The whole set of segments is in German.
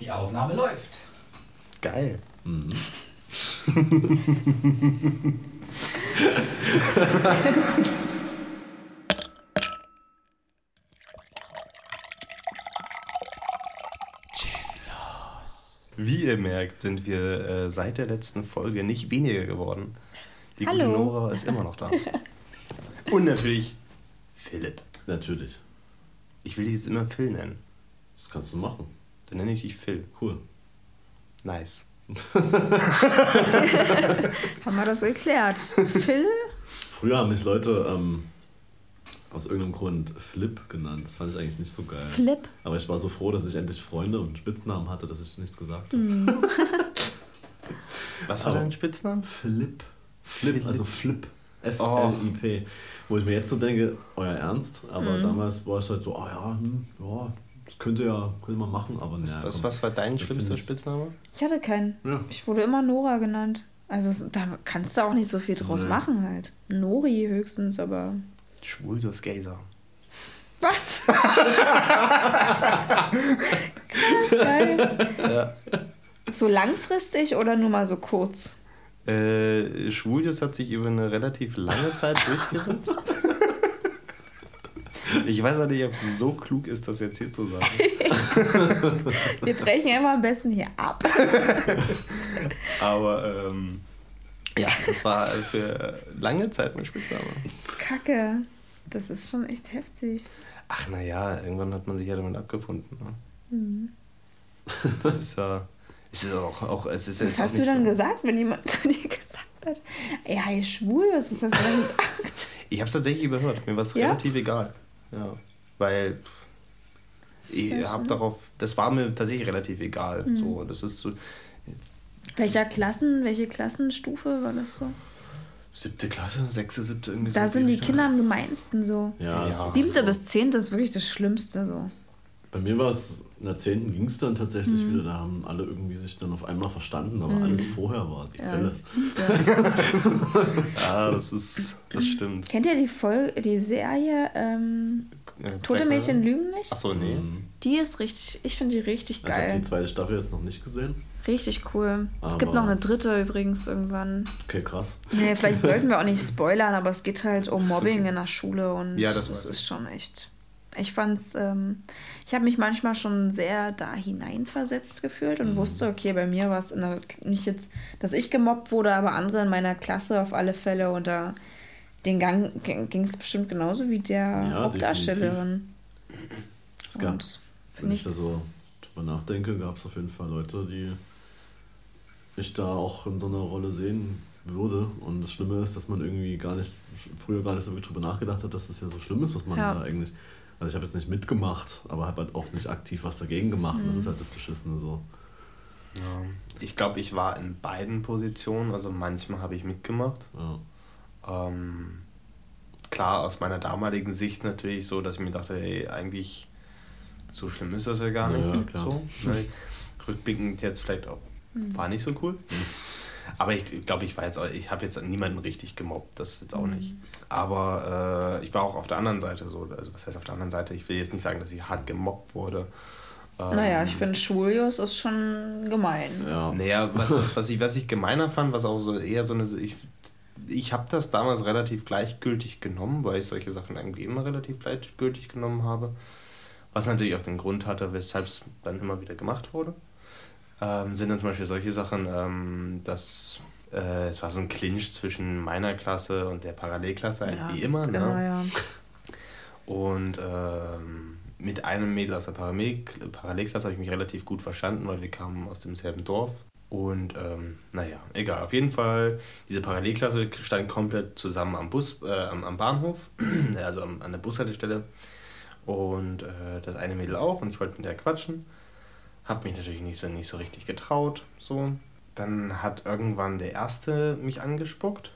Die Aufnahme läuft. Geil. Mhm. Wie ihr merkt, sind wir äh, seit der letzten Folge nicht weniger geworden. Die Hallo. gute Nora ist immer noch da. Und natürlich Philipp. Natürlich. Ich will dich jetzt immer Phil nennen. Das kannst du machen. Dann nenne ich dich Phil. Cool. Nice. Haben wir das geklärt? Phil? Früher haben mich Leute ähm, aus irgendeinem Grund Flip genannt. Das fand ich eigentlich nicht so geil. Flip? Aber ich war so froh, dass ich endlich Freunde und Spitznamen hatte, dass ich nichts gesagt habe. Hm. Was war dein Spitzname? Flip. Flip, Flip. also Flip. F-L-I-P. Wo ich mir jetzt so denke, euer Ernst? Aber Mhm. damals war ich halt so, ah ja, hm, ja, das könnte ja, könnte man machen, aber Was, naja, was, was war dein Ich schlimmster Spitzname? Ich hatte keinen. Ja. Ich wurde immer Nora genannt. Also da kannst du auch nicht so viel draus Nee. machen halt. Nori höchstens, aber. Schwuljus Gazer. Was? Krass, geil. Ja. So langfristig oder nur mal so kurz? Äh, Schwuljus hat sich über eine relativ lange Zeit durchgesetzt. Ich weiß auch nicht, ob es so klug ist, das jetzt hier zu sagen. Wir brechen immer am besten hier ab. Aber ähm, ja, das war für lange Zeit mein Spitzname. Kacke. Das ist schon echt heftig. Ach naja, irgendwann hat man sich ja damit abgefunden. Ne? Mhm. Das ist ja. Ist auch, auch es ist Was hast du dann so. gesagt, wenn jemand zu dir gesagt hat, ja, ihr schwul, was hast du denn gesagt? Ich habe es tatsächlich überhört. Mir war es Ja? relativ egal. Ja. Weil ich habe darauf. Das war mir tatsächlich relativ egal. Mhm. So, das ist so. Welcher Klassen, welche Klassenstufe war das so? Siebte Klasse, sechste, siebte, irgendwie Da so sind die. Kinder am gemeinsten so. Ja, Ja. Siebte so. bis zehnte ist wirklich das Schlimmste so. Bei mir war es, in der 10. ging es dann tatsächlich Mhm. wieder, da haben alle irgendwie sich dann auf einmal verstanden, aber alles vorher war die Ja, Hölle. das siebte. Ja, das ist. Das stimmt. Kennt ihr die Folge, die Serie ähm, Ja, Tote Mädchen lügen nicht? Achso, nee. Mhm. Die ist richtig, ich finde die richtig Also ich habe geil. die zweite Staffel jetzt noch nicht gesehen. Richtig cool. es gibt Aber- noch eine dritte übrigens irgendwann. Okay, krass. Nee, vielleicht sollten wir auch nicht spoilern, aber es geht halt um Mobbing in der Schule und Ja, das das ist schon echt. Ich fand's, ähm, ich habe mich manchmal schon sehr da hineinversetzt gefühlt und wusste, okay, bei mir war es nicht jetzt, dass ich gemobbt wurde, aber andere in meiner Klasse auf alle Fälle und da den Gang ging es bestimmt genauso wie der Ja, Hauptdarstellerin. Es gab, wenn finde ich ich, da so drüber nachdenke, gab es auf jeden Fall Leute, die ich da auch in so einer Rolle sehen würde. Und das Schlimme ist, dass man irgendwie gar nicht, früher gar nicht so wirklich drüber nachgedacht hat, dass das ja so schlimm ist, was man Ja. da eigentlich. Also ich habe jetzt nicht mitgemacht, aber habe halt auch nicht aktiv was dagegen gemacht. Das ist halt das Beschissene so. Ja. Ich glaube, ich war in beiden Positionen. Also manchmal habe ich mitgemacht. Ja. Ähm, klar, aus meiner damaligen Sicht natürlich so, dass ich mir dachte, ey, eigentlich so schlimm ist das ja gar nicht. ja, klar. So, ne? Rückblickend jetzt vielleicht auch, war nicht so cool. Aber ich glaube, ich war jetzt, auch- ich habe jetzt niemanden richtig gemobbt, das jetzt auch nicht. Aber äh, ich war auch auf der anderen Seite so, also was heißt auf der anderen Seite? Ich will jetzt nicht sagen, dass ich hart gemobbt wurde. Ähm, naja, ich finde Schwulius ist schon gemein. Ja. Naja, was, was, was, ich, was ich gemeiner fand, was auch so eher so eine. Ich, ich habe das damals relativ gleichgültig genommen, weil ich solche Sachen irgendwie immer relativ gleichgültig genommen habe. Was natürlich auch den Grund hatte, weshalb es dann immer wieder gemacht wurde. Ähm, sind dann zum Beispiel solche Sachen, ähm, dass äh, es war so ein Clinch zwischen meiner Klasse und der Parallelklasse, Ja, wie immer. Ne? immer, ja. Und ähm, mit einem Mädel aus der Parallel Parallelklasse habe ich mich relativ gut verstanden, weil wir kamen aus demselben Dorf. Und ähm, naja, egal. Auf jeden Fall, diese Parallelklasse stand komplett zusammen am Bus, äh, am, am Bahnhof, also am, an der Bushaltestelle. Und äh, das eine Mädel auch. Und ich wollte mit der quatschen. Hab mich natürlich nicht so, nicht so richtig getraut. So. Dann hat irgendwann der Erste mich angespuckt.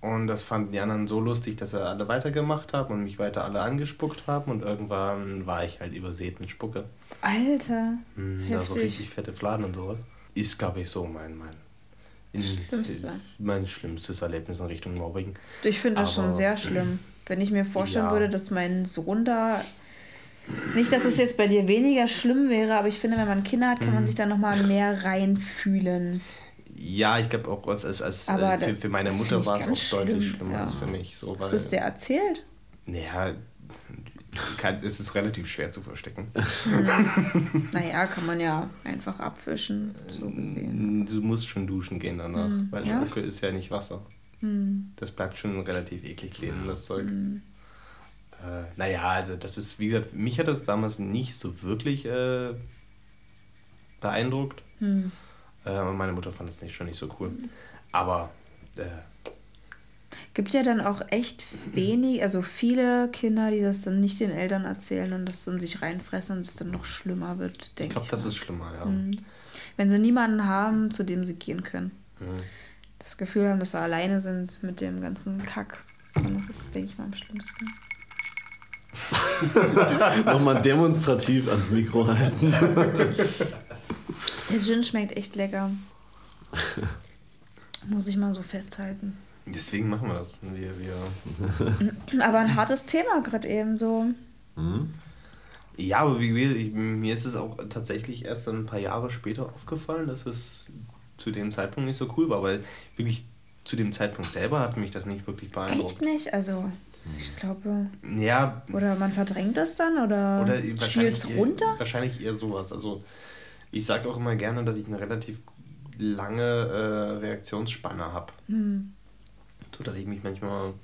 Und das fanden die anderen so lustig, dass sie alle weitergemacht haben und mich weiter alle angespuckt haben. Und irgendwann war ich halt übersät mit Spucke. Alter. Hm, da so richtig fette Fladen und sowas. Ist, glaube ich, so mein, mein, in, Schlimmste. mein schlimmstes Erlebnis in Richtung Mobbing. Ich finde das schon Aber- sehr schlimm. Wenn ich mir vorstellen Ja. würde, dass mein Sohn da nicht, dass es jetzt bei dir weniger schlimm wäre, aber ich finde, wenn man Kinder hat, kann man Mhm. sich da nochmal mehr reinfühlen. Ja, ich glaube auch als, als, als Aber äh, für, für meine Mutter war es auch deutlich schlimm, schlimmer ja. als für mich. So, Hast du es dir erzählt? Naja, kann, es ist relativ schwer zu verstecken. Naja, kann man ja einfach abwischen, so gesehen. Du musst schon duschen gehen danach, Hm, weil ja? Spucke ist ja nicht Wasser. Hm. Das bleibt schon relativ eklig kleben, das Zeug. Hm. Äh, naja, also das ist, wie gesagt, mich hat das damals nicht so wirklich äh, beeindruckt. Hm. Äh, und meine Mutter fand das nicht schon nicht so cool. Aber äh, Gibt ja dann auch echt wenig, also viele Kinder, die das dann nicht den Eltern erzählen und das dann sich reinfressen und es dann noch schlimmer wird, ich denke glaube, ich. das mal. ist schlimmer, ja. Hm. Wenn sie niemanden haben, zu dem sie gehen können. Hm. Das Gefühl haben, dass sie alleine sind mit dem ganzen Kack. Und das ist, denke ich mal, am schlimmsten. Nochmal demonstrativ ans Mikro halten. Der Gin schmeckt echt lecker. Muss ich mal so festhalten. Deswegen machen wir das. Wir, wir Aber ein hartes Thema gerade eben so. Mhm. Ja, aber wie gesagt, ich, mir ist es auch tatsächlich erst ein paar Jahre später aufgefallen, dass es zu dem Zeitpunkt nicht so cool war, weil wirklich zu dem Zeitpunkt selber hat mich das nicht wirklich Echt beeindruckt. nicht? Also, ich glaube. Ja, Oder man verdrängt das dann oder, oder spielt es runter? wahrscheinlich eher sowas. Also ich sage auch immer gerne, dass ich eine relativ lange äh, Reaktionsspanne habe. Hm. So dass ich mich manchmal,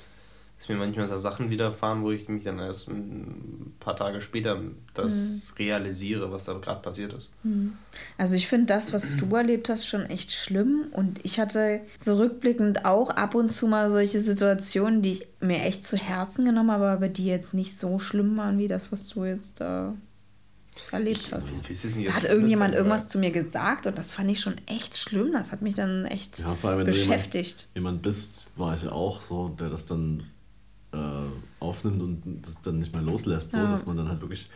dass mir manchmal so Sachen widerfahren, wo ich mich dann erst ein paar Tage später das realisiere, was da gerade passiert ist. Hm. Also ich finde das, was du erlebt hast, schon echt schlimm. Und ich hatte so rückblickend auch ab und zu mal solche Situationen, die ich mir echt zu Herzen genommen habe, aber die jetzt nicht so schlimm waren wie das, was du jetzt da erlebt Ich, hast. nicht, Da hat irgendjemand aber- irgendwas zu mir gesagt und das fand ich schon echt schlimm. Das hat mich dann echt Ja, vor allem, wenn du beschäftigt. Jemand bist, war ich ja auch so, der das dann äh, aufnimmt und das dann nicht mehr loslässt. So, Ja. dass man dann halt wirklich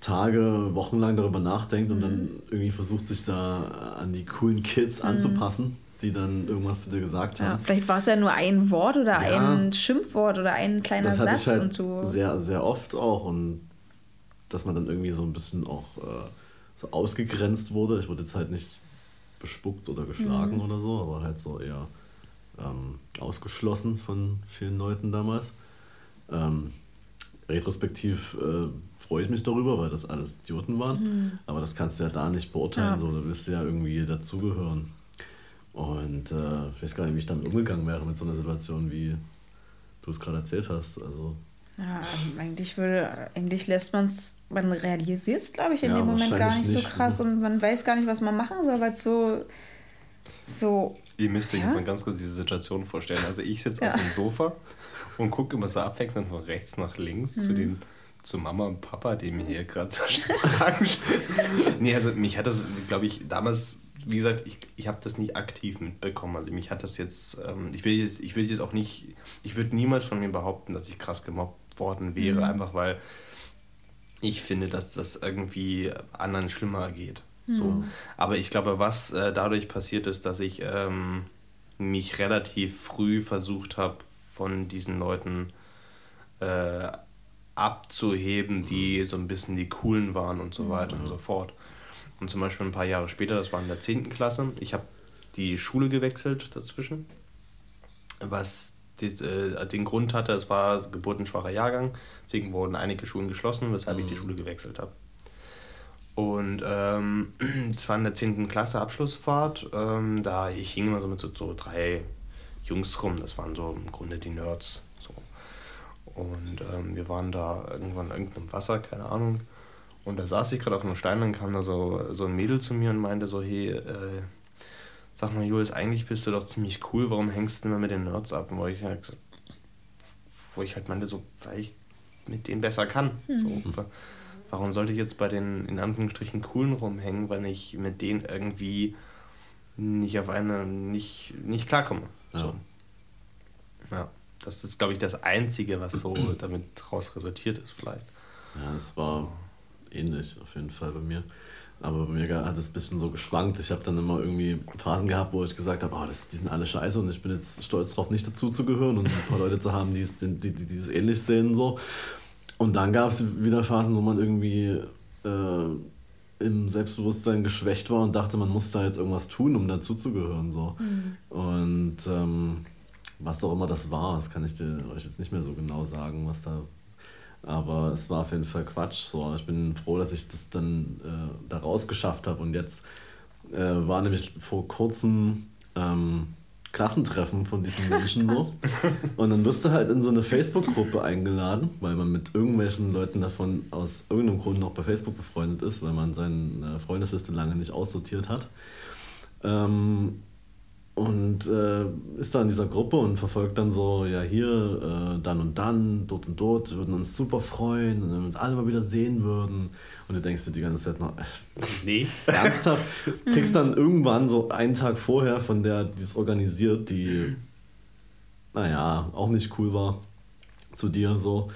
Tage, Wochen lang darüber nachdenkt und Mhm. dann irgendwie versucht, sich da an die coolen Kids anzupassen, die dann irgendwas zu dir gesagt Mhm. Ja, haben. vielleicht war es ja nur ein Wort oder Ja. ein Schimpfwort oder ein kleiner das hatte Satz ich halt und du. sehr, sehr oft auch und dass man dann irgendwie so ein bisschen auch äh, so ausgegrenzt wurde. Ich wurde jetzt halt nicht bespuckt oder geschlagen Mhm. oder so, aber halt so eher ähm, ausgeschlossen von vielen Leuten damals. Ähm, retrospektiv äh, freue ich mich darüber, weil das alles Idioten waren, Mhm. aber das kannst du ja da nicht beurteilen, Ja. so, da willst du ja irgendwie dazugehören. Und äh, ich weiß gar nicht, wie ich damit umgegangen wäre mit so einer Situation, wie du es gerade erzählt hast. Also Ja, eigentlich würde, eigentlich lässt man es, man realisiert es, glaube ich, in Ja, dem Moment gar wahrscheinlich nicht so nicht, krass ne? und man weiß gar nicht, was man machen soll, weil es so, so, Ihr müsst euch Ja? jetzt mal ganz kurz diese Situation vorstellen. Also ich sitze Ja. auf dem Sofa und gucke immer so abwechselnd von rechts nach links zu Mhm. den zu Mama und Papa, die mir hier gerade so Fragen stellen. Nee, also mich hat das, glaube ich, damals, wie gesagt, ich, ich habe das nicht aktiv mitbekommen. Also mich hat das jetzt, ähm, ich will jetzt, ich will jetzt auch nicht, ich würde niemals von mir behaupten, dass ich krass gemobbt worden wäre, Mhm. einfach weil ich finde, dass das irgendwie anderen schlimmer geht. So. Aber ich glaube, was äh, dadurch passiert ist, dass ich ähm, mich relativ früh versucht habe, von diesen Leuten äh, abzuheben, die so ein bisschen die coolen waren und so weiter und so fort. Und zum Beispiel ein paar Jahre später, das war in der 10. Klasse, ich habe die Schule gewechselt dazwischen, was die, äh, den Grund hatte, es war geburtenschwacher Jahrgang, deswegen wurden einige Schulen geschlossen, weshalb ich die Schule gewechselt habe. Und ähm, es war in der 10. Klasse Abschlussfahrt, ähm, da ich hing immer so mit so, so drei Jungs rum, das waren so im Grunde die Nerds. So. Und ähm, wir waren da irgendwann in irgendeinem Wasser, keine Ahnung. Und da saß ich gerade auf einem Stein, dann kam da so, so ein Mädel zu mir und meinte so, hey, äh, sag mal Julius, eigentlich bist du doch ziemlich cool, warum hängst du immer mit den Nerds ab? Und wo ich halt, wo ich halt meinte, so, weil ich mit denen besser kann. So, wa- warum sollte ich jetzt bei den in Anführungsstrichen coolen rumhängen, wenn ich mit denen irgendwie nicht auf eine nicht, nicht klarkomme? Ja. So. Ja, das ist, glaube ich, das Einzige, was so damit raus resultiert ist, vielleicht. Ja, es war ähnlich auf jeden Fall bei mir. Aber bei mir hat es ein bisschen so geschwankt. Ich habe dann immer irgendwie Phasen gehabt, wo ich gesagt habe, oh, das, die sind alle scheiße und ich bin jetzt stolz drauf, nicht dazu zu gehören und ein paar Leute zu haben, die es, die, die, die es ähnlich sehen. So. Und dann gab es wieder Phasen, wo man irgendwie äh, im Selbstbewusstsein geschwächt war und dachte, man muss da jetzt irgendwas tun, um dazuzugehören. So. Mhm. Und ähm, was auch immer das war, das kann ich dir, euch jetzt nicht mehr so genau sagen, was da. Aber es war auf jeden Fall Quatsch. So. Ich bin froh, dass ich das dann äh, da rausgeschafft habe. Und jetzt äh, war nämlich vor kurzem ähm, Klassentreffen von diesen Menschen so. Und dann wirst du halt in so eine Facebook-Gruppe eingeladen, weil man mit irgendwelchen Leuten davon aus irgendeinem Grund noch bei Facebook befreundet ist, weil man seine Freundesliste lange nicht aussortiert hat. Ähm, und äh, ist da in dieser Gruppe und verfolgt dann so, ja hier, äh, dann und dann, dort und dort, würden uns super freuen und wenn wir uns alle mal wieder sehen würden. Und du denkst dir die ganze Zeit noch, äh, Nee. ernsthaft, kriegst dann irgendwann so einen Tag vorher von der, die es organisiert, die, naja, auch nicht cool war, zu dir so,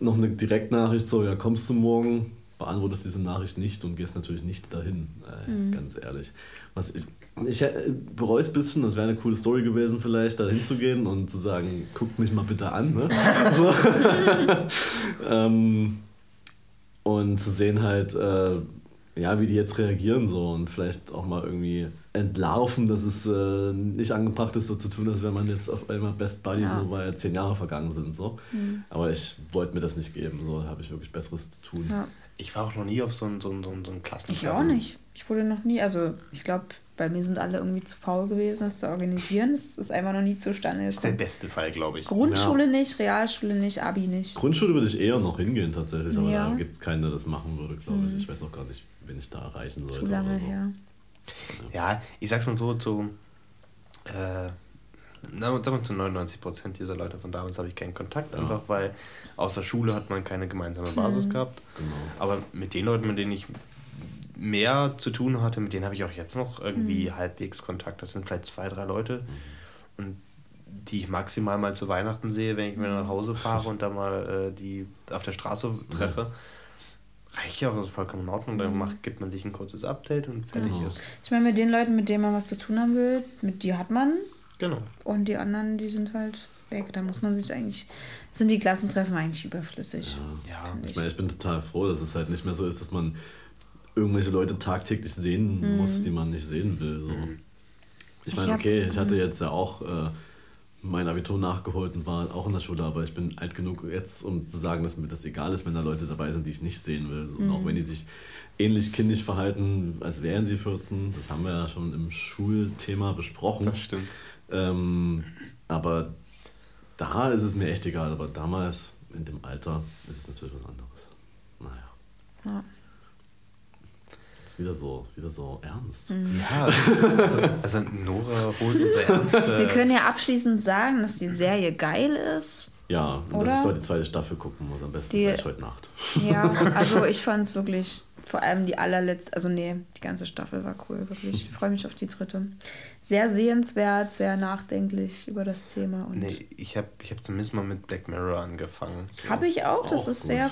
noch eine Direktnachricht so, ja, kommst du morgen? Beantwortest diese Nachricht nicht und gehst natürlich nicht dahin, äh, ganz ehrlich. Was ich, ich äh, bereue es ein bisschen, das wäre eine coole Story gewesen, vielleicht da hinzugehen und zu sagen, guckt mich mal bitte an. Ne? So. ähm, und zu sehen halt, äh, ja, wie die jetzt reagieren so und vielleicht auch mal irgendwie entlarven, dass es äh, nicht angebracht ist, so zu tun, als wenn man jetzt auf einmal Best Buddies, Ja. nur weil zehn Jahre vergangen sind. So. Mhm. Aber ich wollte mir das nicht geben, so habe ich wirklich Besseres zu tun. Ja. Ich war auch noch nie auf so einem so ein, so ein, so ein Klassentreffen. Ich auch nicht. Ich wurde noch nie, also ich glaube, bei mir sind alle irgendwie zu faul gewesen, das zu organisieren. Es ist einfach noch nie zustande Das ist der beste Fall, glaube ich. Grundschule nicht, Realschule nicht, Abi nicht. Grundschule würde ich eher noch hingehen tatsächlich, aber Ja. da gibt es keinen, der das machen würde, glaube ich. Ich weiß auch gar nicht, wen ich da erreichen sollte. Zu lange oder so. her. Ja, ich sag's mal so, zu, äh, sagen wir zu 99 Prozent dieser Leute von damals habe ich keinen Kontakt, Ja. einfach weil außer Schule hat man keine gemeinsame Basis gehabt. Genau. Aber mit den Leuten, mit denen ich mehr zu tun hatte, mit denen habe ich auch jetzt noch irgendwie halbwegs Kontakt. Das sind vielleicht zwei, drei Leute. Und die ich maximal mal zu Weihnachten sehe, wenn ich wieder nach Hause fahre und dann mal äh, die auf der Straße treffe. Reicht ja auch, das ist vollkommen in Ordnung. Dann macht, gibt man sich ein kurzes Update und fertig Genau. ist. Ich meine, mit den Leuten, mit denen man was zu tun haben will, mit die hat man. Genau. Und die anderen, die sind halt weg. Da muss man sich eigentlich, sind die Klassentreffen eigentlich überflüssig. Ja, finde Ich meine, ich bin total froh, dass es halt nicht mehr so ist, dass man irgendwelche Leute tagtäglich sehen muss, die man nicht sehen will. So. Ich Ich meine, hab- okay, ich hatte jetzt ja auch äh, mein Abitur nachgeholt und war auch in der Schule, aber ich bin alt genug jetzt, um zu sagen, dass mir das egal ist, wenn da Leute dabei sind, die ich nicht sehen will. So, Und auch wenn die sich ähnlich kindisch verhalten, als wären sie 14, das haben wir ja schon im Schulthema besprochen. das stimmt. Ähm, aber da ist es mir echt egal, aber damals in dem Alter ist es natürlich was anderes. Naja. Ja. Ist wieder so, wieder so ernst. Ja, also, also Nora holt unser Ernst. Wir Äh, können ja abschließend sagen, dass die Serie geil ist. Ja, und Oder? dass ich mal die zweite Staffel gucken muss, am besten Die- gleich heute Nacht. Ja, also ich fand es wirklich, vor allem die allerletzte, also nee, die ganze Staffel war cool, wirklich. Ich freue mich auf die dritte. Sehr sehenswert, sehr nachdenklich über das Thema. Und nee, ich habe ich hab zumindest mal mit Black Mirror angefangen. So. Habe ich auch, das Auch ist gut. sehr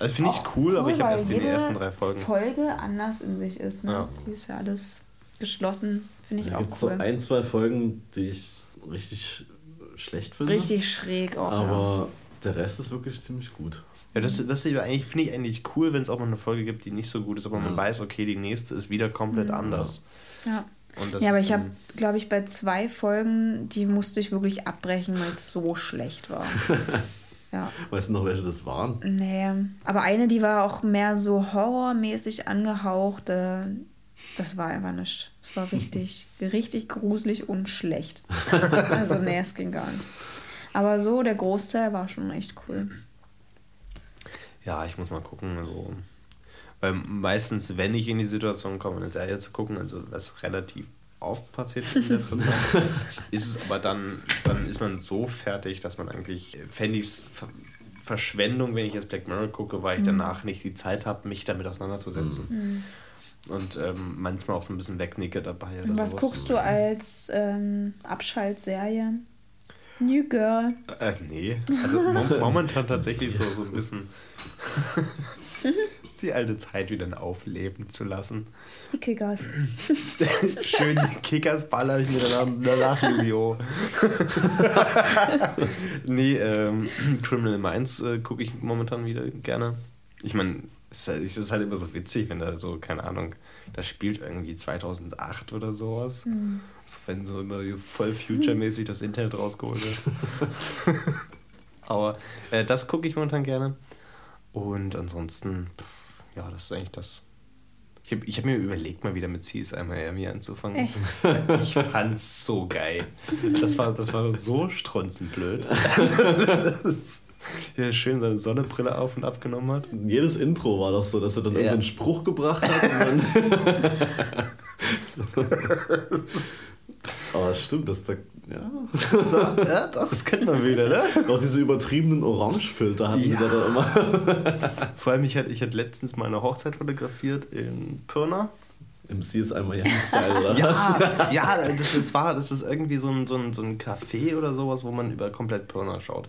Also finde ich cool, aber ich habe erst die ersten drei Folgen. Folge anders in sich ist. Ne? Ja. Die ist ja alles geschlossen, finde ich Da auch cool. so ein, zwei Folgen, die ich richtig schlecht finde. Richtig schräg auch. ja. Aber der Rest ist wirklich ziemlich gut. Ja, das, das eigentlich, finde ich eigentlich cool, wenn es auch mal eine Folge gibt, die nicht so gut ist, aber man Ja. weiß, okay, die nächste ist wieder komplett anders. Ja. Und das Ja, aber ich habe, glaube ich, bei zwei Folgen, die musste ich wirklich abbrechen, weil es so schlecht war. ja. Weißt du noch, welche das waren? Nee. Aber eine, die war auch mehr so horrormäßig angehaucht. äh, Das war einfach nicht. Es war richtig, richtig gruselig und schlecht. also, nee, es ging gar nicht. Aber so, der Großteil war schon echt cool. Ja, ich muss mal gucken. Also, weil meistens, wenn ich in die Situation komme, eine Serie zu gucken, also was relativ oft passiert in letzter Zeit, ist es aber dann, dann ist man so fertig, dass man eigentlich, fände ich es Verschwendung, wenn ich jetzt Black Mirror gucke, weil ich danach nicht die Zeit habe, mich damit auseinanderzusetzen. Und ähm, manchmal auch so ein bisschen wegnicke dabei. Was sowas. guckst du als ähm, Abschaltserie? New Girl. Äh, nee, also mom momentan tatsächlich so, so ein bisschen. die alte Zeit wieder aufleben zu lassen. Die Kickers. Schön die Kickers baller ich mir danach, danach Yu-Gi-Oh! nee, ähm, Criminal Minds äh, gucke ich momentan wieder gerne. Ich meine, ist, halt, es ist halt immer so witzig, wenn da so, keine Ahnung, das spielt irgendwie 2008 oder sowas. Mhm. So, wenn so immer so voll future-mäßig das Internet rausgeholt wird. Aber äh, das gucke ich momentan gerne. Und ansonsten, ja, das ist eigentlich das. Ich habe ich hab mir überlegt, mal wieder mit CSI Miami anzufangen. Echt? Ich fand's so geil. Das war, das war so strunzenblöd. Das, ja, schön seine Sonnenbrille auf und abgenommen hat. Jedes Intro war doch so, dass er dann Ja. irgendeinen Spruch gebracht hat. Aber stimmt, das da. Ja. So, ja, doch, das kennt man wieder, ne? Auch diese übertriebenen Orangefilter hatten Ja. sie da immer. Vor allem, ich hatte, ich hatte letztens mal eine Hochzeit fotografiert in Pirna. Im CSI Miami-Style, oder? was? Ja, ja das, ist, war, das ist irgendwie so ein, so, ein, so ein Café oder sowas, wo man über komplett Pirna schaut.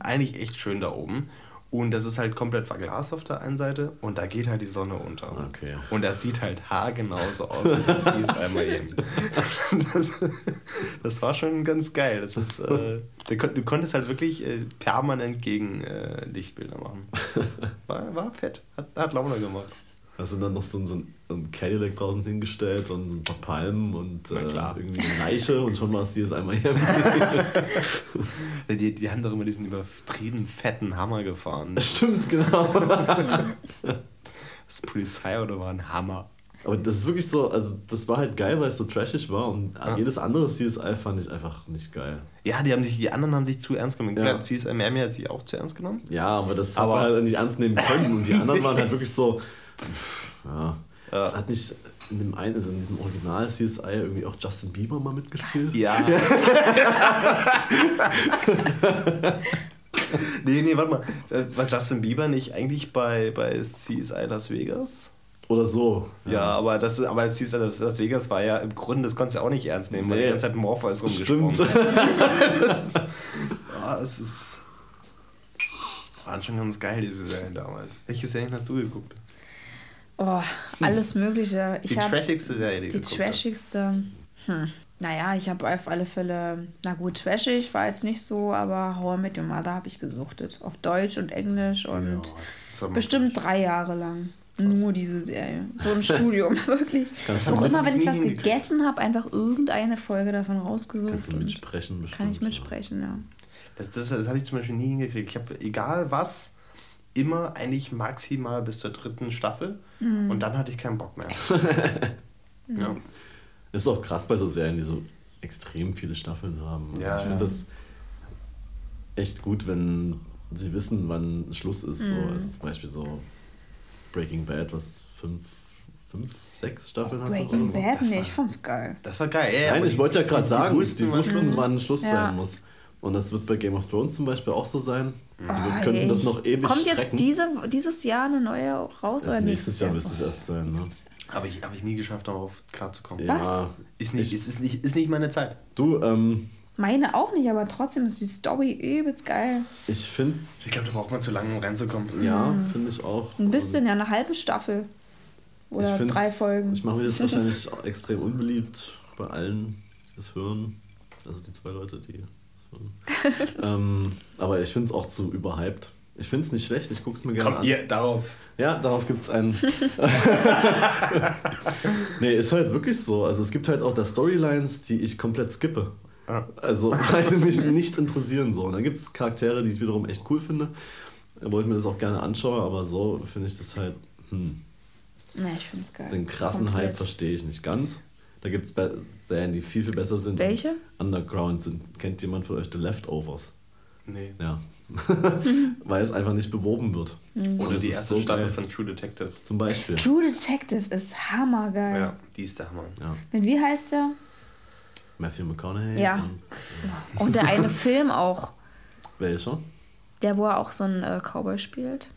Eigentlich echt schön da oben. Und das ist halt komplett verglast auf der einen Seite und da geht halt die Sonne unter. Okay. Und das sieht halt haargenauso aus wie das CSI Miami. Das, das war schon ganz geil. Das ist, äh, du konntest halt wirklich äh, permanent gegen äh, Lichtbilder machen. War, war fett. Hat, hat Laune gemacht. Hast du dann noch so ein, so ein- Cadillac draußen hingestellt und ein paar Palmen und äh, irgendwie eine Leiche und schon war es CSI Miami. Die, die haben doch immer diesen übertrieben fetten Hammer gefahren. Stimmt, genau. Das Polizeiauto war ein Hammer. Aber das ist wirklich so, also das war halt geil, weil es so trashig war und Ja. jedes andere CSI fand ich einfach nicht geil. Ja, die, haben sich, die anderen haben sich zu ernst genommen. Ja. Klar, CSI Miami hat sich auch zu ernst genommen. Ja, aber das Aber- hat man halt nicht ernst nehmen können und die anderen waren halt wirklich so, ja. Ja. Hat nicht in dem einen, also in diesem Original CSI irgendwie auch Justin Bieber mal mitgespielt? Ja. nee, nee, warte mal. Äh, War Justin Bieber nicht eigentlich bei, bei CSI Las Vegas? Oder so. Ja, aber das aber CSI Las Las Vegas war ja im Grunde, das konntest du auch nicht ernst nehmen, weil Nee. die ganze Zeit Morpheus rumgesprungen Stimmt. ist. Ah, es ist. Waren schon ganz geil, diese Serien damals. Welche Serien hast du geguckt? Oh, alles Mögliche. Ich Die hab trashigste Serie, die, die trashigste. Hm. Naja, ich habe auf alle Fälle, na gut, trashig war jetzt nicht so, aber How I Met Your Mother habe ich gesuchtet. Auf Deutsch und Englisch und Ja, bestimmt drei Jahre lang. Nur diese Serie. So ein Studium, wirklich. Kannst Auch immer, wenn ich was gegessen habe, einfach irgendeine Folge davon rausgesucht. Kannst du mitsprechen bestimmt. kann ich mitsprechen, ja. Das, das, das habe ich zum Beispiel nie hingekriegt. Ich habe, egal was, immer eigentlich maximal bis zur dritten Staffel Mhm. und dann hatte ich keinen Bock mehr. ja. Ist auch krass bei so Serien, die so extrem viele Staffeln haben. Ja, ich finde ja. das echt gut, wenn sie wissen, wann Schluss ist. So, Mhm. also zum Beispiel so Breaking Bad, was fünf, fünf sechs Staffeln hat. Breaking oder so. Bad, das nee, ich fand's geil. Das war geil. Ja, Nein, ich die- wollte ja gerade die sagen, wussten, die wussten, los ist. wann Schluss Ja. sein muss. Und das wird bei Game of Thrones zum Beispiel auch so sein. Die Oh, könnten das ey. noch ewig Kommt jetzt strecken. diese, dieses Jahr eine neue raus Das oder nächstes nächstes Jahr müsste es erst sein. Ne? Habe ich, hab ich nie geschafft, darauf klarzukommen. Ja, Ist, nicht, Ich- ist, ist, nicht, ist nicht meine Zeit. du, ähm, Meine auch nicht, aber trotzdem ist die Story übelst geil. ich finde, Ich glaube, da braucht man zu lange, um reinzukommen. ja, finde ich auch. Ein bisschen, ja, eine halbe Staffel. Oder drei Folgen. Ich mache mich jetzt wahrscheinlich extrem unbeliebt bei allen, die das hören. Also die zwei Leute, die das. Ähm, aber ich finde es auch zu überhyped. Ich finde es nicht schlecht, ich gucke es mir gerne Komm, an. ihr, darauf. Ja, darauf gibt es einen. nee, ist halt wirklich so. Also es gibt halt auch da Storylines, die ich komplett skippe. Ah. Also, weil sie mich nicht interessieren. So. Und dann gibt es Charaktere, die ich wiederum echt cool finde. Wo ich mir das auch gerne anschaue, aber so finde ich das halt. Hm, Ne, ich find's geil. den krassen Komplett. Hype verstehe ich nicht ganz. Da gibt es Serien, die viel, viel besser sind. und Welche? Underground sind. Kennt jemand von euch The Leftovers? Nee. Ja. weil es einfach nicht beworben wird. Und Oder die erste so Staffel geil. von True Detective. Zum Beispiel. True Detective ist hammergeil. Ja, die ist der Hammer. Ja. Mit wie heißt der? Matthew McConaughey. Ja. und- Und der eine Film auch. Welcher? Der, wo er auch so einen äh, Cowboy spielt.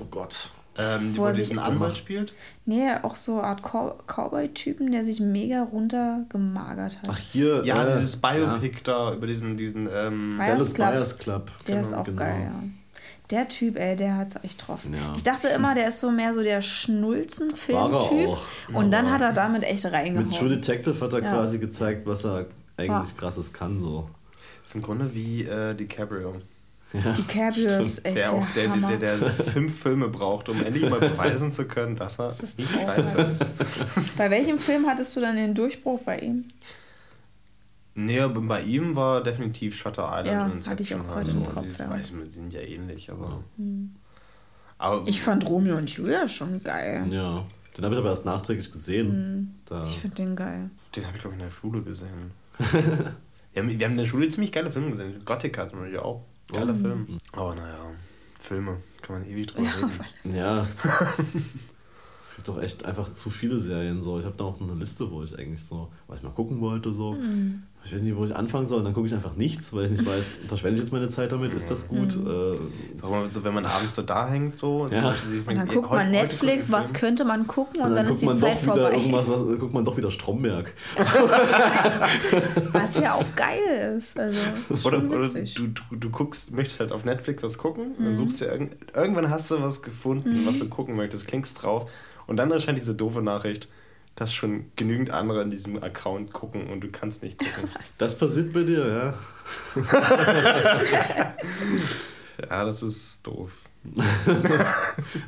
Oh Gott. Ähm, die, Wo wo er sich diesen Anwalt spielt? Nee, auch so eine Art Cow Cowboy-Typen, der sich mega runtergemagert hat. Ach, hier. Ja, äh, dieses Biopic da über diesen, diesen ähm. Dallas Club. Buyers Club. der Genau, ist auch genau. geil, ja. Der Typ, ey, der hat's echt drauf. Ja. Ich dachte immer, der ist so mehr so der er Schnulzen-Film-Typ. Und dann hat er damit echt Mit reingehauen. True Detective hat er Ja. quasi gezeigt, was er eigentlich Ja. krasses kann. So. Das ist im Grunde wie äh, DiCaprio. DiCaprio ist echt Der der, auch der, der, der so fünf Filme braucht, um endlich mal beweisen zu können, dass er Das ist nicht scheiße ist. Bei welchem Film hattest du dann den Durchbruch bei ihm? Nee, bei ihm war definitiv Shutter Island Ja, und hatte ich auch halt gerade im so. Kopf, Die, ja. weiß die sind ja ähnlich, aber. aber Ich fand Romeo und Julia schon geil. Ja. Den habe ich aber erst nachträglich gesehen. Da, Ich finde den geil. den habe ich, glaube ich, in der Schule gesehen. wir, haben, wir haben in der Schule ziemlich geile Filme gesehen. Gothic hatten wir ja auch. Geiler Oh. Film. Aber naja, Filme. Kann man ewig drüber Ja, reden. ja. es gibt doch echt einfach zu viele Serien. So. Ich habe da auch eine Liste, wo ich eigentlich so, was ich mal gucken wollte. So. Ich weiß nicht, wo ich anfangen soll. Und dann gucke ich einfach nichts, weil ich nicht weiß, verschwende ich jetzt meine Zeit damit? Ist das gut? Äh, Sag mal, so, wenn man abends so da hängt, so. Ja. sich- Und dann guckt man Netflix, was könnte man gucken und, dann, ist guckt die Zeit vorbei. irgendwas, was, guckt man doch wieder Stromberg. Was ja auch geil ist. Also, ist Oder, oder du, du, du guckst, möchtest halt auf Netflix was gucken, Mhm. dann suchst du irgend, irgendwann hast du was gefunden, was du gucken möchtest, klickst drauf und dann erscheint diese doofe Nachricht, dass schon genügend andere in diesem Account gucken und du kannst nicht gucken. Das passiert bei dir, ja. ja, das ist doof.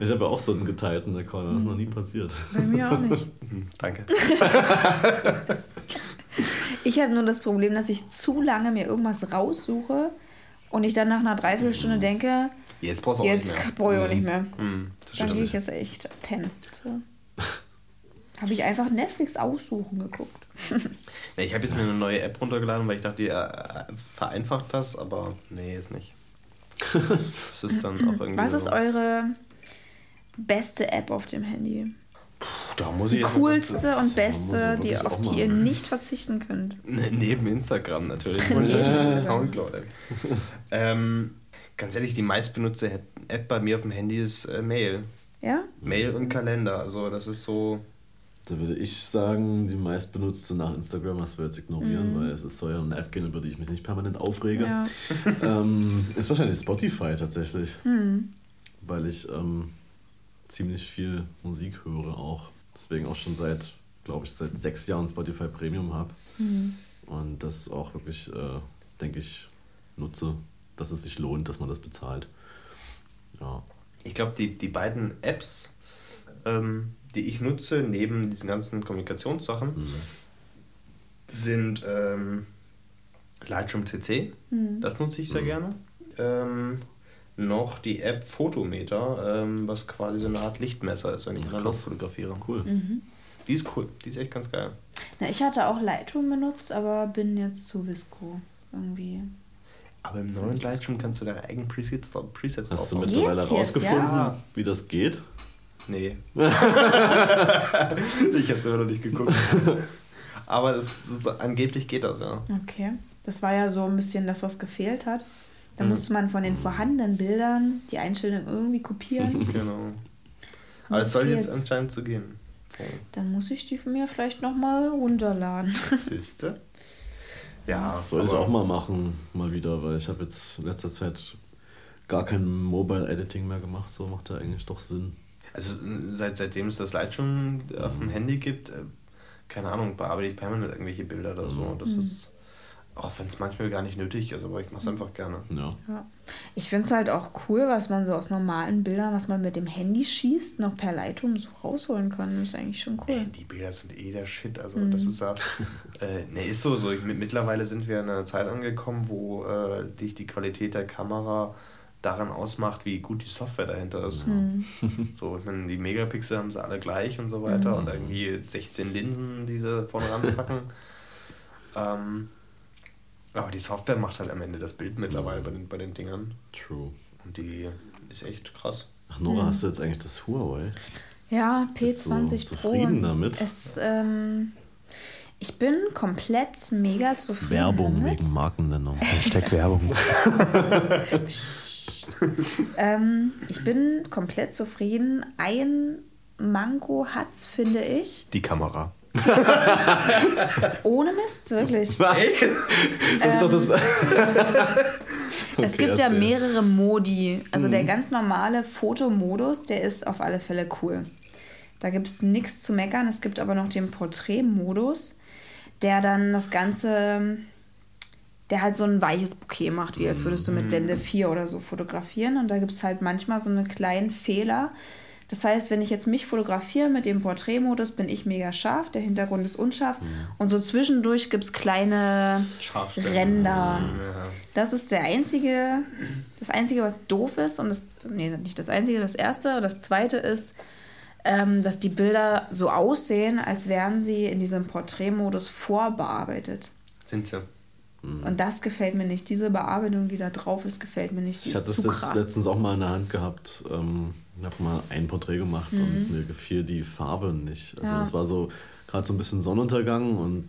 Ich habe ja auch so einen geteilten Account, das ist noch nie passiert. Bei mir auch nicht. Hm, Danke. Ich habe nur das Problem, dass ich zu lange mir irgendwas raussuche und ich dann nach einer Dreiviertelstunde denke, Jetzt brauchst du auch jetzt nicht mehr. brauche ich auch nicht mehr. Hm, das Dann gehe ich jetzt echt pennen. So. Habe ich einfach Netflix aussuchen geguckt. Nee, ich habe jetzt mir eine neue App runtergeladen, weil ich dachte, die äh, vereinfacht das, aber nee, ist nicht. Das ist dann auch irgendwie. Was so. ist eure beste App auf dem Handy? Da muss Die ich jetzt coolste und beste, die, auf die ihr nicht verzichten könnt. Ne, Neben Instagram natürlich. Und die Soundcloud-App. ähm, ganz ehrlich, die meistbenutzte App bei mir auf dem Handy ist äh, Mail. Ja? Mail und Kalender. Also das ist so. Da würde ich sagen, die meistbenutzte nach Instagram, was wir jetzt ignorieren, weil es ist- soll ja eine App gehen, über die ich mich nicht permanent aufrege. Ja. Ähm, ist wahrscheinlich Spotify tatsächlich. Hm. Weil ich ähm, ziemlich viel Musik höre auch. Deswegen auch schon seit, glaube ich, seit sechs Jahren Spotify Premium habe. Hm. Und das auch wirklich, äh, denke ich, nutze, dass es sich lohnt, dass man das bezahlt. Ja. Ich glaube, die, die beiden Apps, ähm, die ich nutze, neben diesen ganzen Kommunikationssachen, Mhm. sind ähm, Lightroom CC. Hm. Das nutze ich sehr Mhm. gerne. Ähm, noch die App Photometer, ähm, was quasi so eine Art Lichtmesser ist, wenn ich krass. fotografiere. Cool. Mhm. Die ist cool, die ist echt ganz geil. Na, ich hatte auch Lightroom benutzt, aber bin jetzt zu Visco irgendwie. Aber im neuen Lightroom kannst du deine eigenen Presets, drauf- Presets Hast du mittlerweile herausgefunden, ja? wie das geht? Nee. ich hab's immer noch nicht geguckt. Aber das ist, angeblich geht das, ja. Okay. Das war ja so ein bisschen das, was gefehlt hat. Da Mhm. musste man von den vorhandenen Bildern die Einstellung irgendwie kopieren. Genau. Aber es soll jetzt anscheinend so gehen. Dann muss ich die mir vielleicht nochmal runterladen. Siehste? Ja, Sollte ich auch mal machen, mal wieder, weil ich habe jetzt in letzter Zeit gar kein Mobile Editing mehr gemacht. So macht ja eigentlich doch Sinn. Also seit, seitdem es das Lightroom auf dem Handy gibt, äh, keine Ahnung, bearbeite ich permanent irgendwelche Bilder oder so. Mhm. Das ist, auch wenn es manchmal gar nicht nötig ist, aber ich mache es einfach gerne. Ja. Ja. Ich finde es halt auch cool, was man so aus normalen Bildern, was man mit dem Handy schießt, noch per Lightroom so rausholen kann. Das ist eigentlich schon cool. Ey, die Bilder sind eh der Shit. Also das ist ja. Äh, ne, ist so. so. Ich, mit- mittlerweile sind wir in einer Zeit angekommen, wo äh, dich die Qualität der Kamera daran ausmacht, wie gut die Software dahinter ist. Hm. So, ich meine, die Megapixel haben sie alle gleich und so weiter und irgendwie 16 Linsen, die sie vorne ranpacken. ähm, aber die Software macht halt am Ende das Bild mittlerweile bei den, bei den Dingern. True. Und die ist echt krass. Ach, Nora, hast du jetzt eigentlich das Huawei? Ja, Bist du P20 Pro. zufrieden damit? Es, ähm, ich bin komplett mega zufrieden damit. Markennennung. Hashtag Werbung. Ähm, ich bin komplett zufrieden. Ein Manko hat's, finde ich. Die Kamera. Ohne Mist, wirklich. Was? Das ist doch das. es Okay, gibt ja erzähl. mehrere Modi. Also der Mhm. ganz normale Fotomodus, der ist auf alle Fälle cool. Da gibt es nichts zu meckern. Es gibt aber noch den Porträtmodus, der dann das Ganze, der halt so ein weiches Bouquet macht, wie als würdest du mit Blende 4 oder so fotografieren. Und da gibt es halt manchmal so einen kleinen Fehler. Das heißt, wenn ich jetzt mich fotografiere mit dem Porträtmodus, bin ich mega scharf, der Hintergrund ist unscharf. Und so zwischendurch gibt es kleine. Ränder. Ja. Das ist der einzige, das einzige, was doof ist und das, nee, nicht das einzige, das erste. Und das zweite ist, ähm, dass die Bilder so aussehen, als wären sie in diesem Porträtmodus vorbearbeitet. Sind sie. Und das gefällt mir nicht. Diese Bearbeitung, die da drauf ist, gefällt mir nicht. Die Ich hatte das jetzt letztens auch mal in der Hand gehabt. Ähm, ich habe mal ein Porträt gemacht und mir gefiel die Farbe nicht. Also Mhm. Ja. es war so gerade so ein bisschen Sonnenuntergang und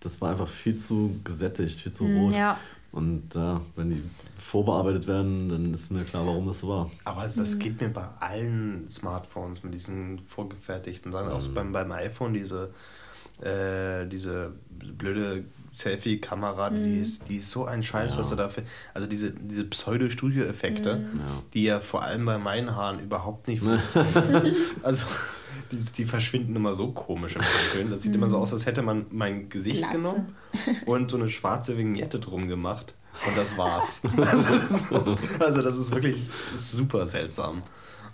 das war einfach viel zu gesättigt, viel zu rot. Mm, ja. Und ja, wenn die vorbearbeitet werden, dann ist mir klar, warum das so war. Aber also das geht mir bei allen Smartphones mit diesen vorgefertigten Sachen, auch beim, beim iPhone, diese, äh, diese blöde Selfie-Kamera, die, ist, die ist so ein Scheiß, Ja. was du dafür. Also diese, diese Pseudo-Studio-Effekte, Ja. die ja vor allem bei meinen Haaren überhaupt nicht funktionieren. also die, die verschwinden immer so komisch im Dunkeln. Das sieht immer so aus, als hätte man mein Gesicht Glatze. genommen und so eine schwarze Vignette drum gemacht. Und das war's. Also das ist, also das ist wirklich super seltsam.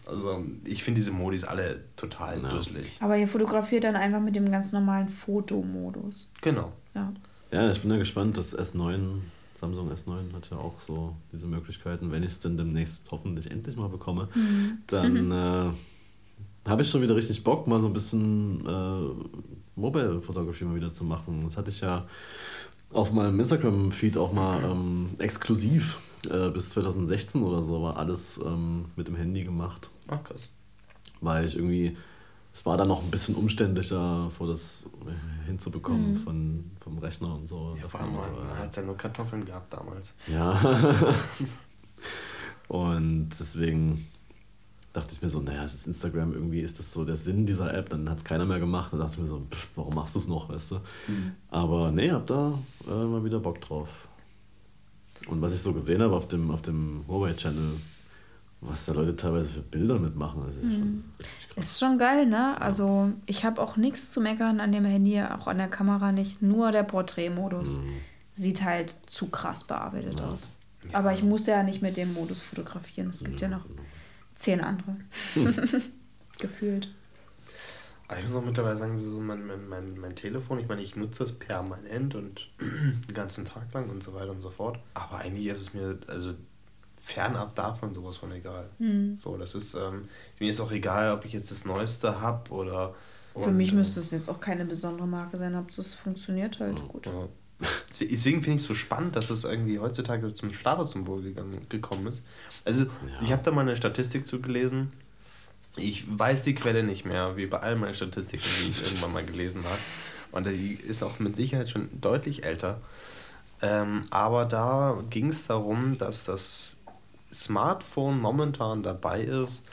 Also ich finde diese Modis alle total Ja. dusselig. Aber ihr fotografiert dann einfach mit dem ganz normalen Fotomodus. Genau. Ja. Ja, ich bin ja gespannt. Das S9, Samsung S9 hat ja auch so diese Möglichkeiten. Wenn ich es denn demnächst hoffentlich endlich mal bekomme, dann äh, habe ich schon wieder richtig Bock, mal so ein bisschen äh, Mobile-Fotografie mal wieder zu machen. Das hatte ich ja auf meinem Instagram-Feed auch mal ähm, exklusiv äh, bis 2016 oder so, war alles ähm, mit dem Handy gemacht. Ach krass. Weil ich irgendwie, es war dann noch ein bisschen umständlicher, vor das hinzubekommen von, vom Rechner und so. Ja, vor allem, man, man äh, hat ja nur Kartoffeln gehabt damals. ja. und deswegen dachte ich mir so, naja, es ist Instagram, irgendwie ist das so der Sinn dieser App, dann hat es keiner mehr gemacht. Dann dachte ich mir so, pff, warum machst du es noch, weißt du? Aber nee, hab da äh, mal wieder Bock drauf. Und was ich so gesehen habe auf dem, auf dem Huawei-Channel, was da Leute teilweise für Bilder mitmachen, ist ja schon richtig krass. Ist schon geil, ne? Also ich habe auch nichts zu meckern an dem Handy, auch an der Kamera nicht. Nur der Porträtmodus sieht halt zu krass bearbeitet aus. Aber ich muss ja nicht mit dem Modus fotografieren. Es gibt ja noch zehn andere. Gefühlt. Aber ich muss auch mittlerweile sagen, so mein, mein, mein, mein Telefon, ich meine, ich nutze es permanent und den ganzen Tag lang und so weiter und so fort. Aber eigentlich ist es mir, also fernab davon sowas von egal. So, das ist, ähm, mir ist auch egal, ob ich jetzt das Neueste habe oder. Für und, mich äh, müsste es jetzt auch keine besondere Marke sein, ob es funktioniert halt gut. Ja. Deswegen finde ich es so spannend, dass es irgendwie heutzutage zum Statussymbol gegangen, gekommen ist. Also, ich habe da mal eine Statistik zugelesen. Ich weiß die Quelle nicht mehr, wie bei all meinen Statistiken, die ich irgendwann mal gelesen habe. Und die ist auch mit Sicherheit schon deutlich älter. Ähm, aber da ging es darum, dass das Smartphone momentan dabei ist,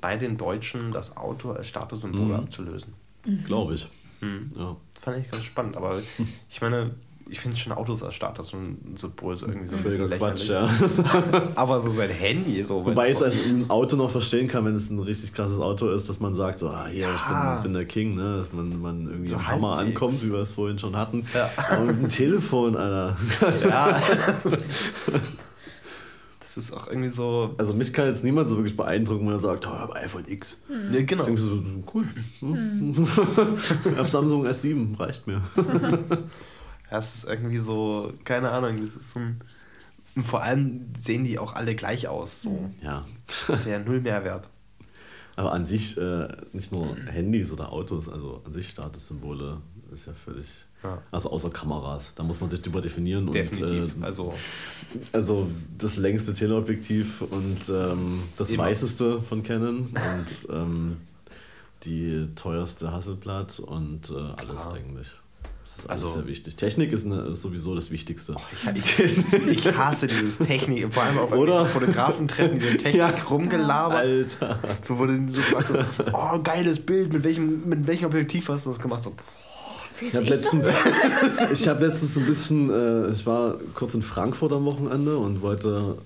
bei den Deutschen das Auto als Statussymbol Mhm. abzulösen. Glaube ich. Mhm. Ja. Das fand ich ganz spannend, aber ich meine, ich finde schon Autos als Status und Symbol so irgendwie so ein bisschen lächerlich. Quatsch, ja. Aber so sein Handy so. Wobei ich es als ein Auto noch verstehen kann, wenn es ein richtig krasses Auto ist, dass man sagt, so, ah, hier, Ja. ich bin, bin der King, ne? dass man, man irgendwie So im Hammer halbwegs. ankommt, wie wir es vorhin schon hatten. Ja. Aber mit dem Telefon, Alter. ja, das ist auch irgendwie so. Also mich kann jetzt niemand so wirklich beeindrucken, wenn er sagt, oh, ich habe iPhone X. Ne, genau. Ich denke so, cool. Hm. ich habe Samsung S7, reicht mir. Ja, es ist irgendwie so, keine Ahnung, das ist so ein. Und vor allem sehen die auch alle gleich aus. So. Ja. Der null Mehrwert. Aber an sich, äh, nicht nur Handys oder Autos, also an sich Statussymbole ist ja völlig. Ja. Also außer Kameras, da muss man sich drüber definieren. Definitiv. Und, äh, also, Also das längste Teleobjektiv und ähm, das Immer. weißeste von Canon und ähm, die teuerste Hasselblatt und äh, alles Klar. eigentlich. Das ist Also- sehr wichtig. Technik ist, eine, ist sowieso das Wichtigste. ich, ich, ich hasse dieses Technik, vor allem auf Oder? Fotografen-Treffen, diese Technik rumgelabert. Alter. So wurde so, also, oh, geiles Bild, mit welchem, mit welchem Objektiv hast du das gemacht? So, boah, Ich habe letztens, ich hab letztens ein bisschen, äh, ich war kurz in Frankfurt am Wochenende und wollte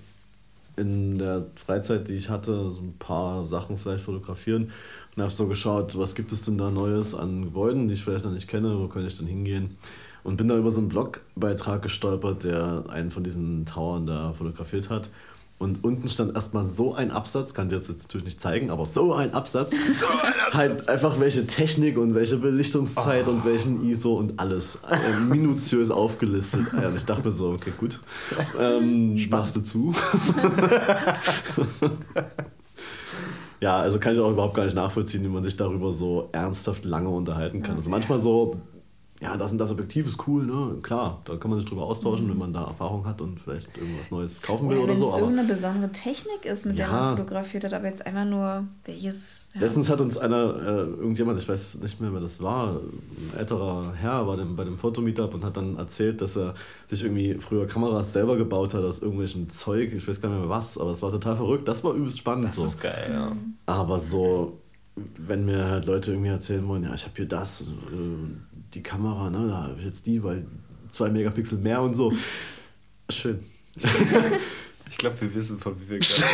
in der Freizeit, die ich hatte, so ein paar Sachen vielleicht fotografieren und habe so geschaut, was gibt es denn da Neues an Gebäuden, die ich vielleicht noch nicht kenne, wo könnte ich dann hingehen. Und bin da über so einen Blogbeitrag gestolpert, der einen von diesen Towern da fotografiert hat. Und unten stand erstmal so ein Absatz, kann ich jetzt natürlich nicht zeigen, aber so ein Absatz. So ein Absatz. halt einfach welche Technik und welche Belichtungszeit oh. und welchen ISO und alles äh, minutiös aufgelistet. Also ich dachte mir so, okay, gut. Ähm, machst du zu. ja, also kann ich auch überhaupt gar nicht nachvollziehen, wie man sich darüber so ernsthaft lange unterhalten kann. Also manchmal so ja, das und das Objektiv ist cool, ne? Klar, da kann man sich drüber austauschen, mhm. wenn man da Erfahrung hat und vielleicht irgendwas Neues kaufen will oder, oder so. Wenn es irgendeine besondere Technik ist, mit ja, der man fotografiert hat, aber jetzt einfach nur welches. Ja. Letztens hat uns einer, äh, irgendjemand, ich weiß nicht mehr, wer das war, ein älterer Herr bei dem, bei dem Fotomeetup und hat dann erzählt, dass er sich irgendwie früher Kameras selber gebaut hat aus irgendwelchem Zeug, ich weiß gar nicht mehr was, aber es war total verrückt. Das war übelst spannend. Das so. ist geil, ja. Aber so wenn mir halt Leute irgendwie erzählen wollen, ja, ich habe hier das, äh, die Kamera, ne, da habe ich jetzt die, weil zwei Megapixel mehr und so. Schön. Ich glaube, wir wissen, von wie wir gerade.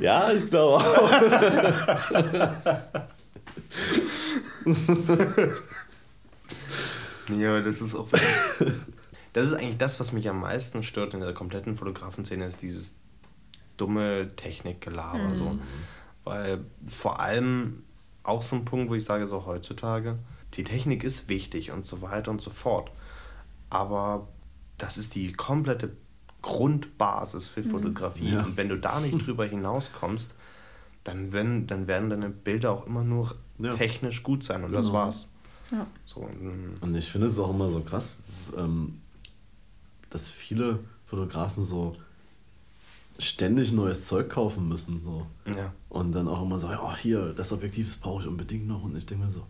ja, ich glaube auch. ja, das ist auch. Das ist eigentlich das, was mich am meisten stört in der kompletten Fotografenszene, ist dieses dumme Technikgelaber. Mhm. So. Weil vor allem auch so ein Punkt, wo ich sage, so heutzutage, die Technik ist wichtig und so weiter und so fort. Aber das ist die komplette Grundbasis für mhm. Fotografie. Ja. Und wenn du da nicht drüber hinauskommst, dann, wenn, dann werden deine Bilder auch immer nur ja. technisch gut sein und genau. das war's. Ja. So, und ich finde es auch immer so krass, ähm, dass viele Fotografen so ständig neues Zeug kaufen müssen. So. Ja. Und dann auch immer so, ja, hier, das Objektiv das brauche ich unbedingt noch. Und ich denke mir so,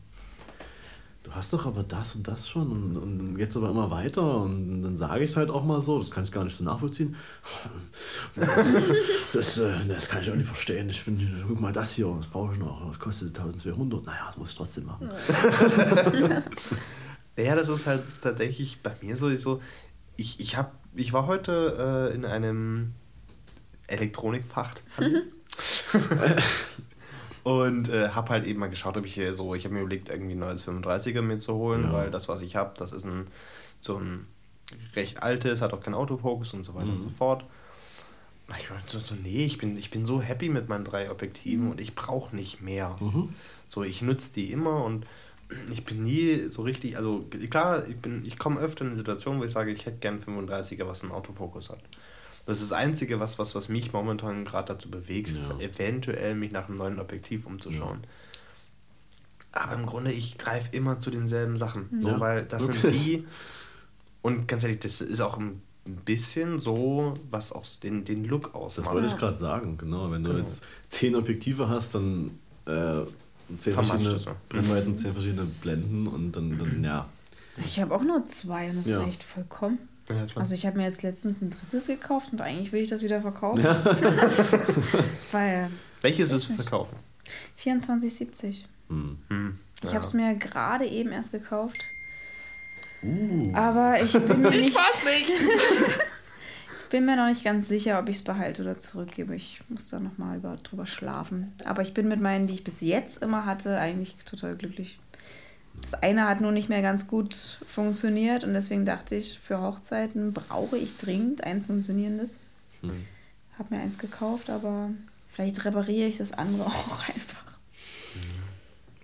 du hast doch aber das und das schon und, und jetzt aber immer weiter. Und dann sage ich halt auch mal so, das kann ich gar nicht so nachvollziehen. Das, äh, das kann ich auch nicht verstehen. Ich finde, guck mal, das hier, das brauche ich noch. Das kostet 1200. Naja, das muss ich trotzdem machen. ja, das ist halt tatsächlich bei mir so, so ich, ich, hab, ich war heute äh, in einem Elektronikfach. Mhm. und äh, habe halt eben mal geschaut, ob ich hier so, ich habe mir überlegt, irgendwie ein neues 35er mir zu holen, ja. weil das, was ich habe, das ist ein so ein recht altes, hat auch keinen Autofokus und so weiter mhm. und so fort. Ich so, so, nee, ich bin, ich bin so happy mit meinen drei Objektiven mhm. und ich brauche nicht mehr. Mhm. So, ich nutze die immer und ich bin nie so richtig, also klar, ich, ich komme öfter in Situationen, wo ich sage, ich hätte gern 35er, was einen Autofokus hat. Das ist das Einzige, was, was, was mich momentan gerade dazu bewegt, ja. eventuell mich nach einem neuen Objektiv umzuschauen. Ja. Aber im Grunde, ich greife immer zu denselben Sachen. Ja, so, weil das wirklich? sind die. Und ganz ehrlich, das ist auch ein bisschen so, was auch den, den Look ausmacht. Das wollte ich gerade sagen, genau. Wenn du genau. jetzt zehn Objektive hast, dann äh, zehn verschiedene Brennweiten, zehn verschiedene Blenden und dann, dann ja. Ich habe auch nur zwei und das ja. reicht vollkommen. Ja, also ich habe mir jetzt letztens ein drittes gekauft und eigentlich will ich das wieder verkaufen. Ja. Weil. Welches willst du verkaufen? 24,70. Hm. Hm. Ich ja. habe es mir gerade eben erst gekauft. Uh. Aber ich bin mir nicht. Ich nicht. bin mir noch nicht ganz sicher, ob ich es behalte oder zurückgebe. Ich muss da nochmal drüber schlafen. Aber ich bin mit meinen, die ich bis jetzt immer hatte, eigentlich total glücklich. Das eine hat nur nicht mehr ganz gut funktioniert und deswegen dachte ich, für Hochzeiten brauche ich dringend ein funktionierendes. Hm. Habe mir eins gekauft, aber vielleicht repariere ich das andere auch einfach.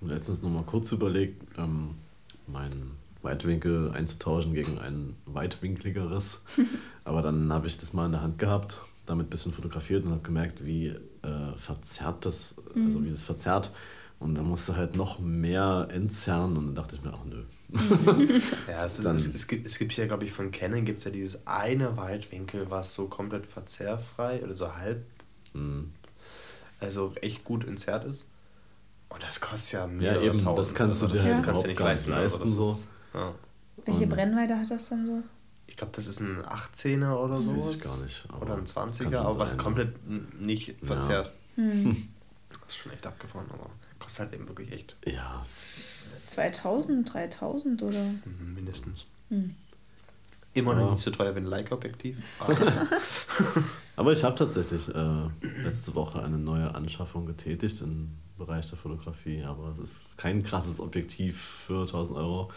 Hm. Letztens noch mal kurz überlegt, ähm, meinen Weitwinkel einzutauschen gegen ein weitwinkligeres. aber dann habe ich das mal in der Hand gehabt, damit ein bisschen fotografiert und habe gemerkt, wie äh, verzerrt das, also mhm. wie das verzerrt und dann musst du halt noch mehr entzerren und dann dachte ich mir, ach nö. ja, es, ist, es, es, gibt, es gibt ja, glaube ich, von Canon gibt es ja dieses eine Weitwinkel, was so komplett verzerrfrei oder so halb, mhm. also echt gut entzerrt ist. Und das kostet ja mehr Ja, eben, tausend, das kannst du dir das, kannst du nicht leisten. leisten also so. Ist, ja. Welche Brennweite hat das dann so? Ich glaube, das ist ein 18er oder so. Weiß ich gar nicht. Oder ein 20er, aber was komplett nicht verzerrt. Ja. Hm. Das ist schon echt abgefahren, aber kostet halt eben wirklich echt. Ja. 2000, 3000 oder? Mhm, Mindestens. Hm. Immer Ja. noch nicht so teuer wie ein Leica-Objektiv. Aber ich habe tatsächlich äh, letzte Woche eine neue Anschaffung getätigt im Bereich der Fotografie. Aber es ist kein krasses Objektiv für 1000 Euro.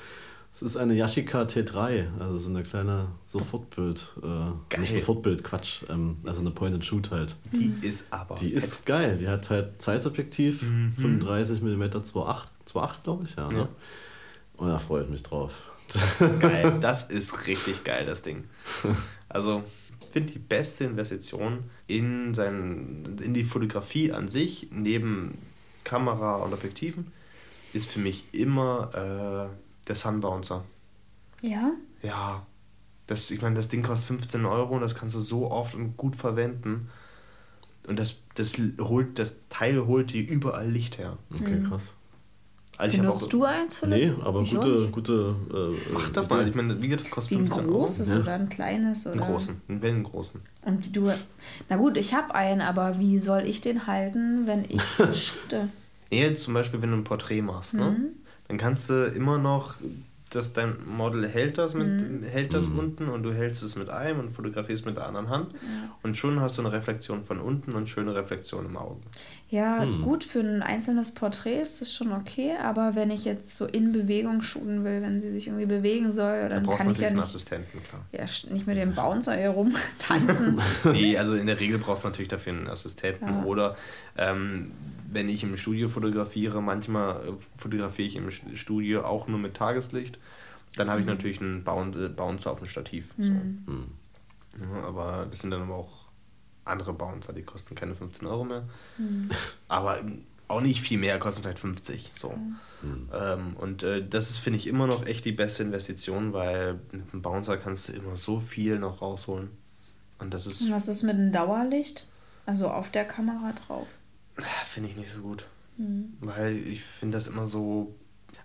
Es ist eine Yashica T3, also so eine kleine Sofortbild. Äh, Geil. nicht Sofortbild, Quatsch. Ähm, also eine Point-and-Shoot halt. Die ist aber. Die fett. ist geil. Die hat halt Zeiss-Objektiv, Mhm. 35 mm 2.8, 2.8 glaube ich, ja. Ja. Ne? Und da freue ich mich drauf. Das ist geil. Das ist richtig geil, das Ding. Also, ich finde die beste Investition in, sein, in die Fotografie an sich, neben Kamera und Objektiven, ist für mich immer äh, der Sunbouncer. Ja? Ja, das, ich meine, das Ding kostet 15 Euro und das kannst du so oft und gut verwenden. Und das, das, holt, das Teil holt dir überall Licht her. Okay, Mhm. krass. Also Benutzt du eins, Philipp? Nee, aber Ich auch gute, gute. Äh, Mach das mal. Ich meine, wie geht das? Wie Kostet ein 15 Euro. großes Ja. oder ein kleines? Oder? Einen großen, einen wellengroßen. Und du. Na gut, ich habe einen, aber wie soll ich den halten, wenn ich shoote? Nee, zum Beispiel, wenn du ein Porträt machst, ne? Mhm. dann kannst du immer noch, dass dein Model hält das, mit, Mhm. hält das Mhm. unten und du hältst es mit einem und fotografierst mit der anderen Hand. Und schon hast du eine Reflexion von unten und schöne Reflexion im Auge. Ja, Hm. gut, für ein einzelnes Porträt ist das schon okay, aber wenn ich jetzt so in Bewegung shooten will, wenn sie sich irgendwie bewegen soll, Da dann brauchst du kann ich natürlich ja einen nicht, Assistenten, klar. ja, nicht mit dem Bouncer hier rumtanzen. nee, also in der Regel brauchst du natürlich dafür einen Assistenten. Ja. Oder ähm, wenn ich im Studio fotografiere, manchmal äh, fotografiere ich im Studio auch nur mit Tageslicht. Dann habe ich natürlich einen äh, Bouncer auf dem Stativ. So. Mhm. Hm. Ja, aber das sind dann aber auch andere Bouncer, die kosten keine 15 Euro mehr. Mhm. Aber auch nicht viel mehr, kosten vielleicht 50. So. Hm. Ähm, und äh, das ist, finde ich, immer noch echt die beste Investition, weil mit einem Bouncer kannst du immer so viel noch rausholen. Und das ist, Und was ist mit dem Dauerlicht? Also auf der Kamera drauf. Finde ich nicht so gut. Mhm. Weil ich finde das immer so.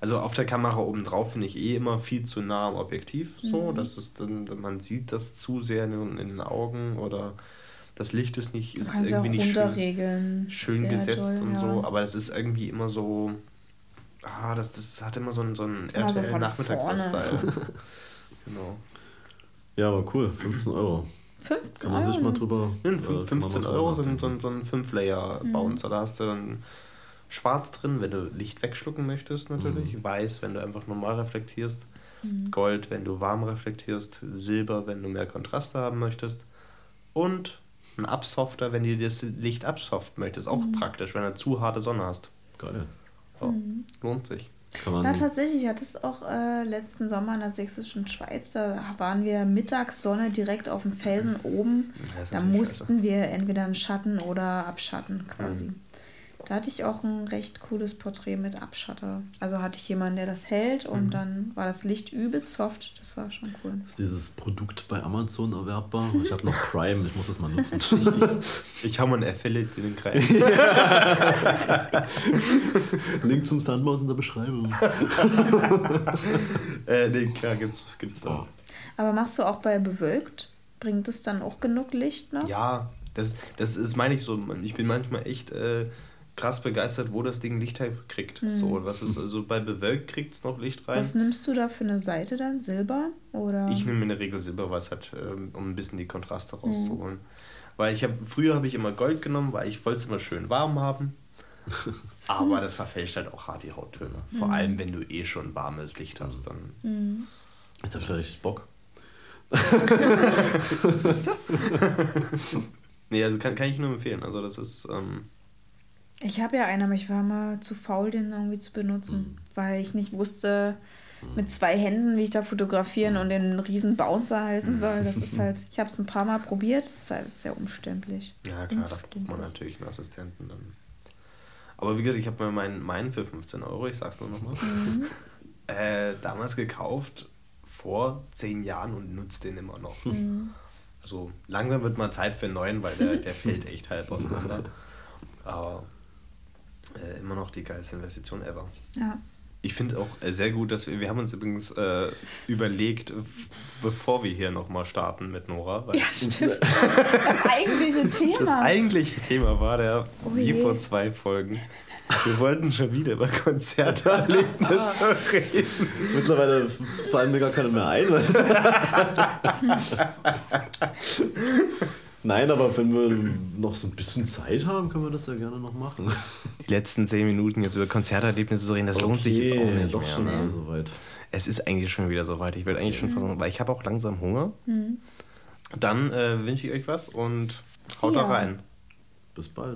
Also auf der Kamera oben drauf finde ich eh immer viel zu nah am Objektiv, so, Mhm. dass es dann, man sieht das zu sehr in, den- in den Augen oder das Licht ist nicht, ist auch irgendwie nicht schön, schön gesetzt doll, und ja. so, aber es ist irgendwie immer so, ah, das, das hat immer so einen, so einen Immer so von RTL-Nachmittags-Style. genau. Ja, aber cool, 15 Euro. 15 Kann man sich Euro. mal drüber. Ja, fünf- kann man 15 mal Euro sind so ein, so ein 5-Layer-Bouncer. Mhm. Da hast du dann schwarz drin, wenn du Licht wegschlucken möchtest natürlich. Mhm. Weiß, wenn du einfach normal reflektierst. Mhm. Gold, wenn du warm reflektierst. Silber, wenn du mehr Kontraste haben möchtest. Und ein Absofter, wenn du das Licht absoften möchtest. Auch Mhm. praktisch, wenn du zu harte Sonne hast. Geil. So, Mhm. Lohnt sich. Kann man. Ja, tatsächlich. Ich hatte es auch äh, letzten Sommer in der sächsischen Schweiz. Da waren wir Mittagssonne direkt auf dem Felsen oben. Da mussten wir entweder einen Schatten oder abschatten quasi. Mhm. Da hatte ich auch ein recht cooles Porträt mit Abschatter. Also hatte ich jemanden, der das hält und Mhm. dann war das Licht übel soft. Das war schon cool. Ist dieses Produkt bei Amazon erwerbbar? Ich habe noch Prime, ich muss das mal nutzen. scheiße. Ich hau mal einen Affiliate in den Kreis. Link zum Sandbox in der Beschreibung. äh, nee, klar, gibt's, gibt's da. Aber machst du auch bei bewölkt? Bringt es dann auch genug Licht noch? Ja, das, das ist, meine ich so. Ich bin manchmal echt äh, krass begeistert, wo das Ding Licht halt kriegt. So, was ist also bei bewölkt kriegt es noch Licht rein. Was nimmst du da für eine Seite dann? Silber? Oder? Ich nehme in der Regel Silber, was hat, ähm, um ein bisschen die Kontraste Mhm. rauszuholen. Weil ich habe früher habe ich immer Gold genommen, weil ich wollte es immer schön warm haben. Aber das verfälscht halt auch hart die Hauttöne. Vor allem, wenn du eh schon warmes Licht hast, dann. Mhm. Jetzt habe ich richtig Bock. Nee, also kann, kann ich nur empfehlen. Also das ist. Ähm, Ich habe ja einen, aber ich war mal zu faul, den irgendwie zu benutzen, weil ich nicht wusste mit zwei Händen, wie ich da fotografieren und den riesen Bouncer halten soll. Das ist halt, ich habe es ein paar Mal probiert, das ist halt sehr umständlich. ja klar, da braucht man natürlich einen Assistenten dann. Aber wie gesagt, ich habe mir meinen, meinen für 15 Euro, ich sag's nur nochmal, Mhm. äh, damals gekauft, vor 10 Jahren und nutze den immer noch. Mhm. Also langsam wird mal Zeit für einen neuen, weil der, der fällt echt halb auseinander. Aber äh, immer noch die geilste Investition ever. Ja. Ich finde auch äh, sehr gut, dass wir, wir haben uns übrigens äh, überlegt, bevor wir hier nochmal starten mit Nora. ja, stimmt. Das eigentliche Thema. Das eigentliche Thema war der, oh wie vor zwei Folgen. Wir wollten schon wieder über Konzerterlebnisse reden. Mittlerweile fallen mir gar keine mehr ein. Nein, aber wenn wir noch so ein bisschen Zeit haben, können wir das ja gerne noch machen. Die letzten zehn Minuten jetzt über Konzerterlebnisse zu reden, das okay, lohnt sich jetzt auch nicht doch mehr. schon wieder soweit. Es ist eigentlich schon wieder soweit. Ich will eigentlich schon versuchen, weil ich habe auch langsam Hunger. Mhm. Dann äh, wünsche ich euch was und haut da rein. Bis bald.